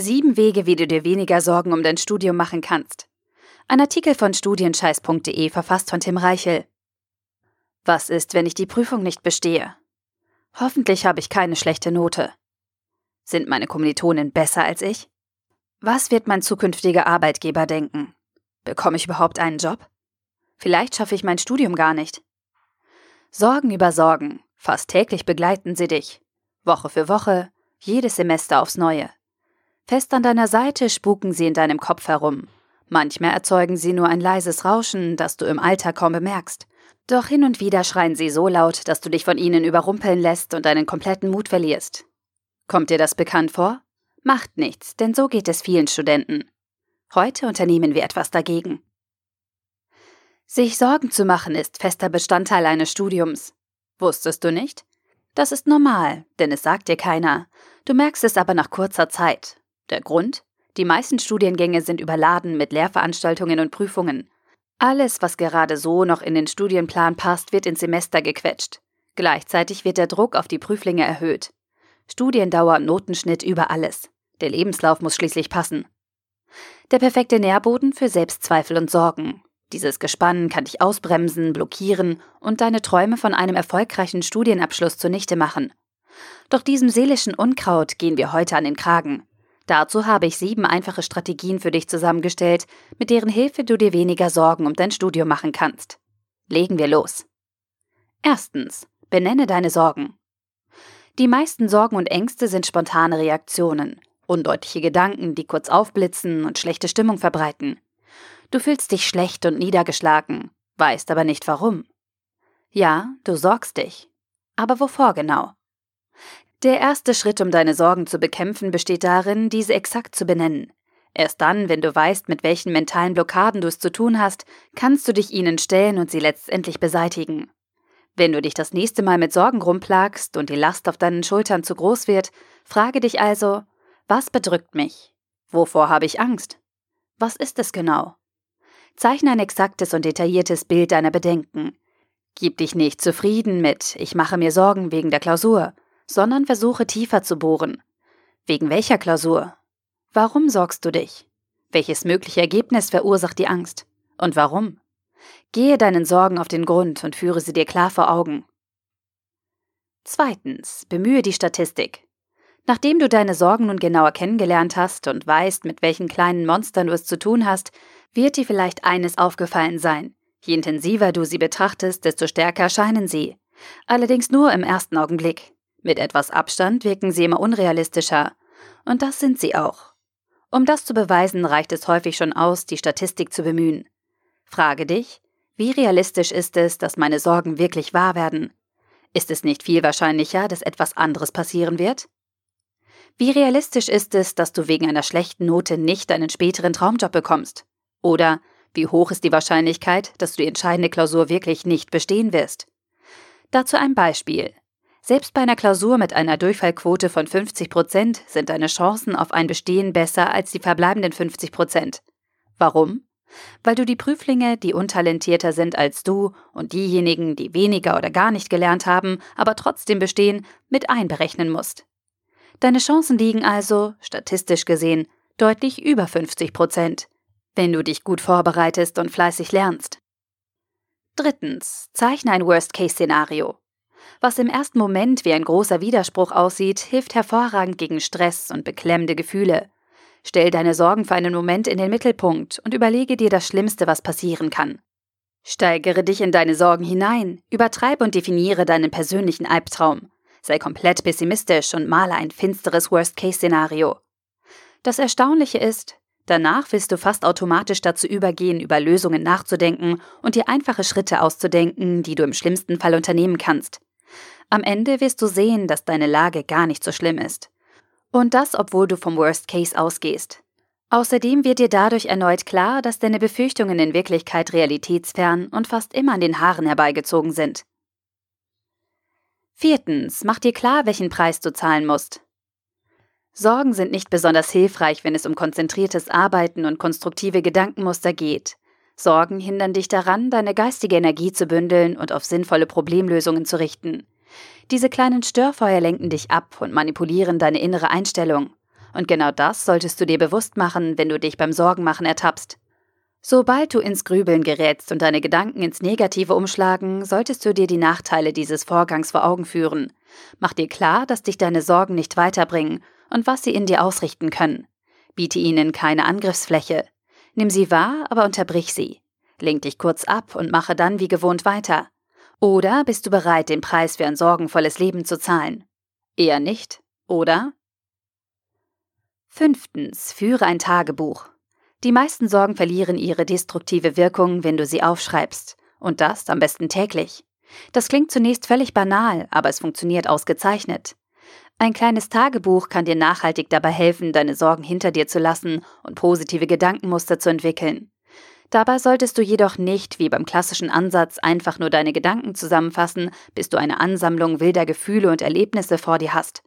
Sieben Wege, wie du dir weniger Sorgen um dein Studium machen kannst. Ein Artikel von studienscheiß.de verfasst von Tim Reichel. Was ist, wenn ich die Prüfung nicht bestehe? Hoffentlich habe ich keine schlechte Note. Sind meine Kommilitonen besser als ich? Was wird mein zukünftiger Arbeitgeber denken? Bekomme ich überhaupt einen Job? Vielleicht schaffe ich mein Studium gar nicht. Sorgen über Sorgen, fast täglich begleiten sie dich. Woche für Woche, jedes Semester aufs Neue. Fest an deiner Seite spuken sie in deinem Kopf herum. Manchmal erzeugen sie nur ein leises Rauschen, das du im Alltag kaum bemerkst. Doch hin und wieder schreien sie so laut, dass du dich von ihnen überrumpeln lässt und deinen kompletten Mut verlierst. Kommt dir das bekannt vor? Macht nichts, denn so geht es vielen Studenten. Heute unternehmen wir etwas dagegen. Sich Sorgen zu machen ist fester Bestandteil eines Studiums. Wusstest du nicht? Das ist normal, denn es sagt dir keiner. Du merkst es aber nach kurzer Zeit. Der Grund? Die meisten Studiengänge sind überladen mit Lehrveranstaltungen und Prüfungen. Alles, was gerade so noch in den Studienplan passt, wird ins Semester gequetscht. Gleichzeitig wird der Druck auf die Prüflinge erhöht. Studiendauer und Notenschnitt über alles. Der Lebenslauf muss schließlich passen. Der perfekte Nährboden für Selbstzweifel und Sorgen. Dieses Gespann kann dich ausbremsen, blockieren und deine Träume von einem erfolgreichen Studienabschluss zunichte machen. Doch diesem seelischen Unkraut gehen wir heute an den Kragen. Dazu habe ich sieben einfache Strategien für dich zusammengestellt, mit deren Hilfe du dir weniger Sorgen um dein Studium machen kannst. Legen wir los. Erstens, benenne deine Sorgen. Die meisten Sorgen und Ängste sind spontane Reaktionen, undeutliche Gedanken, die kurz aufblitzen und schlechte Stimmung verbreiten. Du fühlst dich schlecht und niedergeschlagen, weißt aber nicht warum. Ja, du sorgst dich. Aber wovor genau? Der erste Schritt, um deine Sorgen zu bekämpfen, besteht darin, diese exakt zu benennen. Erst dann, wenn du weißt, mit welchen mentalen Blockaden du es zu tun hast, kannst du dich ihnen stellen und sie letztendlich beseitigen. Wenn du dich das nächste Mal mit Sorgen rumplagst und die Last auf deinen Schultern zu groß wird, frage dich also, was bedrückt mich? Wovor habe ich Angst? Was ist es genau? Zeichne ein exaktes und detailliertes Bild deiner Bedenken. Gib dich nicht zufrieden mit Ich mache mir Sorgen wegen der Klausur, sondern versuche tiefer zu bohren. Wegen welcher Klausur? Warum sorgst du dich? Welches mögliche Ergebnis verursacht die Angst? Und warum? Gehe deinen Sorgen auf den Grund und führe sie dir klar vor Augen. Zweitens, bemühe die Statistik. Nachdem du deine Sorgen nun genauer kennengelernt hast und weißt, mit welchen kleinen Monstern du es zu tun hast, wird dir vielleicht eines aufgefallen sein. Je intensiver du sie betrachtest, desto stärker erscheinen sie. Allerdings nur im ersten Augenblick. Mit etwas Abstand wirken sie immer unrealistischer. Und das sind sie auch. Um das zu beweisen, reicht es häufig schon aus, die Statistik zu bemühen. Frage dich, wie realistisch ist es, dass meine Sorgen wirklich wahr werden? Ist es nicht viel wahrscheinlicher, dass etwas anderes passieren wird? Wie realistisch ist es, dass du wegen einer schlechten Note nicht deinen späteren Traumjob bekommst? Oder wie hoch ist die Wahrscheinlichkeit, dass du die entscheidende Klausur wirklich nicht bestehen wirst? Dazu ein Beispiel. Selbst bei einer Klausur mit einer Durchfallquote von 50 Prozent sind deine Chancen auf ein Bestehen besser als die verbleibenden 50 Prozent. Warum? Weil du die Prüflinge, die untalentierter sind als du, und diejenigen, die weniger oder gar nicht gelernt haben, aber trotzdem bestehen, mit einberechnen musst. Deine Chancen liegen also, statistisch gesehen, deutlich über 50 Prozent, wenn du dich gut vorbereitest und fleißig lernst. Drittens, zeichne ein Worst-Case-Szenario. Was im ersten Moment wie ein großer Widerspruch aussieht, hilft hervorragend gegen Stress und beklemmende Gefühle. Stell deine Sorgen für einen Moment in den Mittelpunkt und überlege dir das Schlimmste, was passieren kann. Steigere dich in deine Sorgen hinein, übertreibe und definiere deinen persönlichen Albtraum. Sei komplett pessimistisch und male ein finsteres Worst-Case-Szenario. Das Erstaunliche ist, danach willst du fast automatisch dazu übergehen, über Lösungen nachzudenken und dir einfache Schritte auszudenken, die du im schlimmsten Fall unternehmen kannst. Am Ende wirst du sehen, dass deine Lage gar nicht so schlimm ist. Und das, obwohl du vom Worst Case ausgehst. Außerdem wird dir dadurch erneut klar, dass deine Befürchtungen in Wirklichkeit realitätsfern und fast immer an den Haaren herbeigezogen sind. Viertens, mach dir klar, welchen Preis du zahlen musst. Sorgen sind nicht besonders hilfreich, wenn es um konzentriertes Arbeiten und konstruktive Gedankenmuster geht. Sorgen hindern dich daran, deine geistige Energie zu bündeln und auf sinnvolle Problemlösungen zu richten. Diese kleinen Störfeuer lenken dich ab und manipulieren deine innere Einstellung. Und genau das solltest du dir bewusst machen, wenn du dich beim Sorgenmachen ertappst. Sobald du ins Grübeln gerätst und deine Gedanken ins Negative umschlagen, solltest du dir die Nachteile dieses Vorgangs vor Augen führen. Mach dir klar, dass dich deine Sorgen nicht weiterbringen und was sie in dir ausrichten können. Biete ihnen keine Angriffsfläche. Nimm sie wahr, aber unterbrich sie. Lenk dich kurz ab und mache dann wie gewohnt weiter. Oder bist du bereit, den Preis für ein sorgenvolles Leben zu zahlen? Eher nicht, oder? Fünftens, führe ein Tagebuch. Die meisten Sorgen verlieren ihre destruktive Wirkung, wenn du sie aufschreibst. Und das am besten täglich. Das klingt zunächst völlig banal, aber es funktioniert ausgezeichnet. Ein kleines Tagebuch kann dir nachhaltig dabei helfen, deine Sorgen hinter dir zu lassen und positive Gedankenmuster zu entwickeln. Dabei solltest du jedoch nicht, wie beim klassischen Ansatz, einfach nur deine Gedanken zusammenfassen, bis du eine Ansammlung wilder Gefühle und Erlebnisse vor dir hast.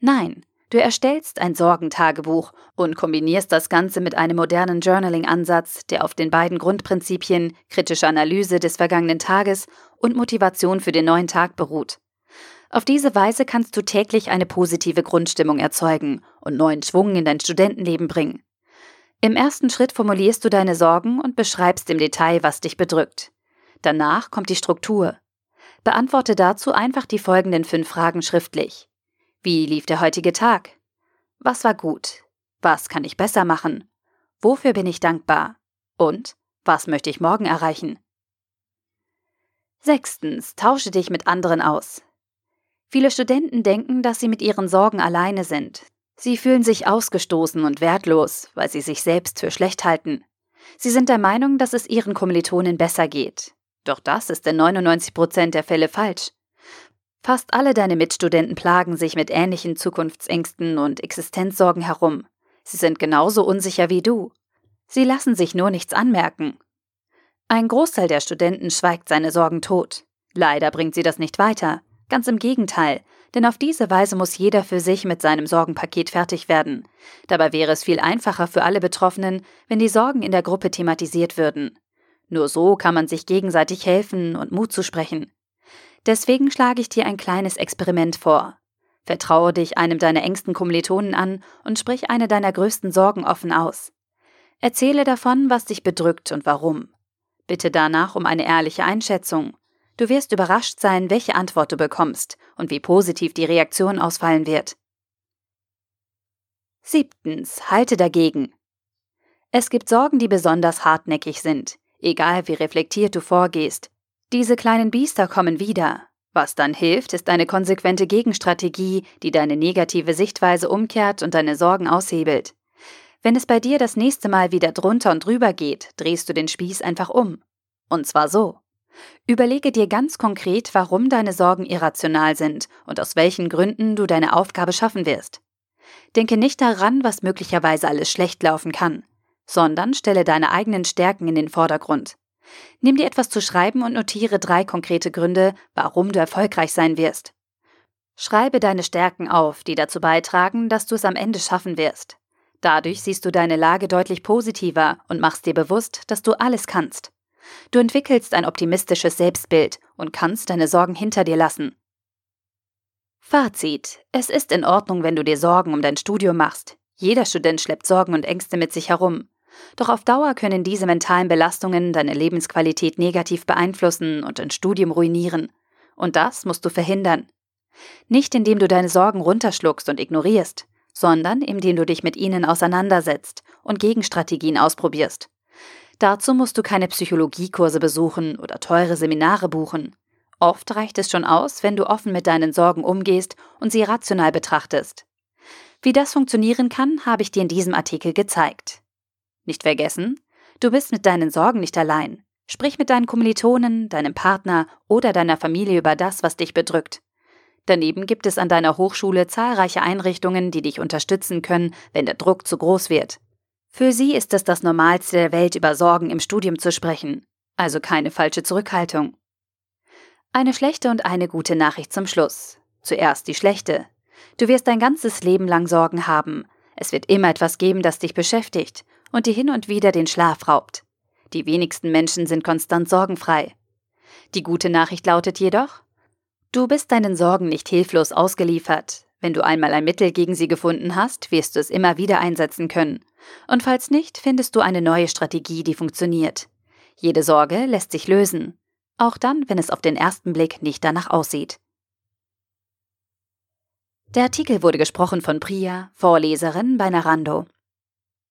Nein, Du erstellst ein Sorgentagebuch und kombinierst das Ganze mit einem modernen Journaling-Ansatz, der auf den beiden Grundprinzipien kritische Analyse des vergangenen Tages und Motivation für den neuen Tag beruht. Auf diese Weise kannst du täglich eine positive Grundstimmung erzeugen und neuen Schwung in dein Studentenleben bringen. Im ersten Schritt formulierst du deine Sorgen und beschreibst im Detail, was dich bedrückt. Danach kommt die Struktur. Beantworte dazu einfach die folgenden fünf Fragen schriftlich. Wie lief der heutige Tag? Was war gut? Was kann ich besser machen? Wofür bin ich dankbar? Und was möchte ich morgen erreichen? Sechstens, tausche dich mit anderen aus. Viele Studenten denken, dass sie mit ihren Sorgen alleine sind. Sie fühlen sich ausgestoßen und wertlos, weil sie sich selbst für schlecht halten. Sie sind der Meinung, dass es ihren Kommilitonen besser geht. Doch das ist in 99 Prozent der Fälle falsch. Fast alle deine Mitstudenten plagen sich mit ähnlichen Zukunftsängsten und Existenzsorgen herum. Sie sind genauso unsicher wie du. Sie lassen sich nur nichts anmerken. Ein Großteil der Studenten schweigt seine Sorgen tot. Leider bringt sie das nicht weiter. Ganz im Gegenteil, denn auf diese Weise muss jeder für sich mit seinem Sorgenpaket fertig werden. Dabei wäre es viel einfacher für alle Betroffenen, wenn die Sorgen in der Gruppe thematisiert würden. Nur so kann man sich gegenseitig helfen und Mut zusprechen. Deswegen schlage ich dir ein kleines Experiment vor. Vertraue dich einem deiner engsten Kommilitonen an und sprich eine deiner größten Sorgen offen aus. Erzähle davon, was dich bedrückt und warum. Bitte danach um eine ehrliche Einschätzung. Du wirst überrascht sein, welche Antwort du bekommst und wie positiv die Reaktion ausfallen wird. Siebtens, halte dagegen. Es gibt Sorgen, die besonders hartnäckig sind, egal wie reflektiert du vorgehst, diese kleinen Biester kommen wieder. Was dann hilft, ist eine konsequente Gegenstrategie, die deine negative Sichtweise umkehrt und deine Sorgen aushebelt. Wenn es bei dir das nächste Mal wieder drunter und drüber geht, drehst du den Spieß einfach um. Und zwar so. Überlege dir ganz konkret, warum deine Sorgen irrational sind und aus welchen Gründen du deine Aufgabe schaffen wirst. Denke nicht daran, was möglicherweise alles schlecht laufen kann, sondern stelle deine eigenen Stärken in den Vordergrund. Nimm dir etwas zu schreiben und notiere drei konkrete Gründe, warum du erfolgreich sein wirst. Schreibe deine Stärken auf, die dazu beitragen, dass du es am Ende schaffen wirst. Dadurch siehst du deine Lage deutlich positiver und machst dir bewusst, dass du alles kannst. Du entwickelst ein optimistisches Selbstbild und kannst deine Sorgen hinter dir lassen. Fazit. Es ist in Ordnung, wenn du dir Sorgen um dein Studium machst. Jeder Student schleppt Sorgen und Ängste mit sich herum. Doch auf Dauer können diese mentalen Belastungen deine Lebensqualität negativ beeinflussen und dein Studium ruinieren. Und das musst du verhindern. Nicht indem du deine Sorgen runterschluckst und ignorierst, sondern indem du dich mit ihnen auseinandersetzt und Gegenstrategien ausprobierst. Dazu musst du keine Psychologiekurse besuchen oder teure Seminare buchen. Oft reicht es schon aus, wenn du offen mit deinen Sorgen umgehst und sie rational betrachtest. Wie das funktionieren kann, habe ich dir in diesem Artikel gezeigt. Nicht vergessen, du bist mit deinen Sorgen nicht allein. Sprich mit deinen Kommilitonen, deinem Partner oder deiner Familie über das, was dich bedrückt. Daneben gibt es an deiner Hochschule zahlreiche Einrichtungen, die dich unterstützen können, wenn der Druck zu groß wird. Für sie ist es das Normalste der Welt, über Sorgen im Studium zu sprechen, also keine falsche Zurückhaltung. Eine schlechte und eine gute Nachricht zum Schluss. Zuerst die schlechte. Du wirst dein ganzes Leben lang Sorgen haben. Es wird immer etwas geben, das dich beschäftigt und dir hin und wieder den Schlaf raubt. Die wenigsten Menschen sind konstant sorgenfrei. Die gute Nachricht lautet jedoch, du bist deinen Sorgen nicht hilflos ausgeliefert. Wenn du einmal ein Mittel gegen sie gefunden hast, wirst du es immer wieder einsetzen können. Und falls nicht, findest du eine neue Strategie, die funktioniert. Jede Sorge lässt sich lösen, auch dann, wenn es auf den ersten Blick nicht danach aussieht. Der Artikel wurde gesprochen von Priya, Vorleserin bei Narando.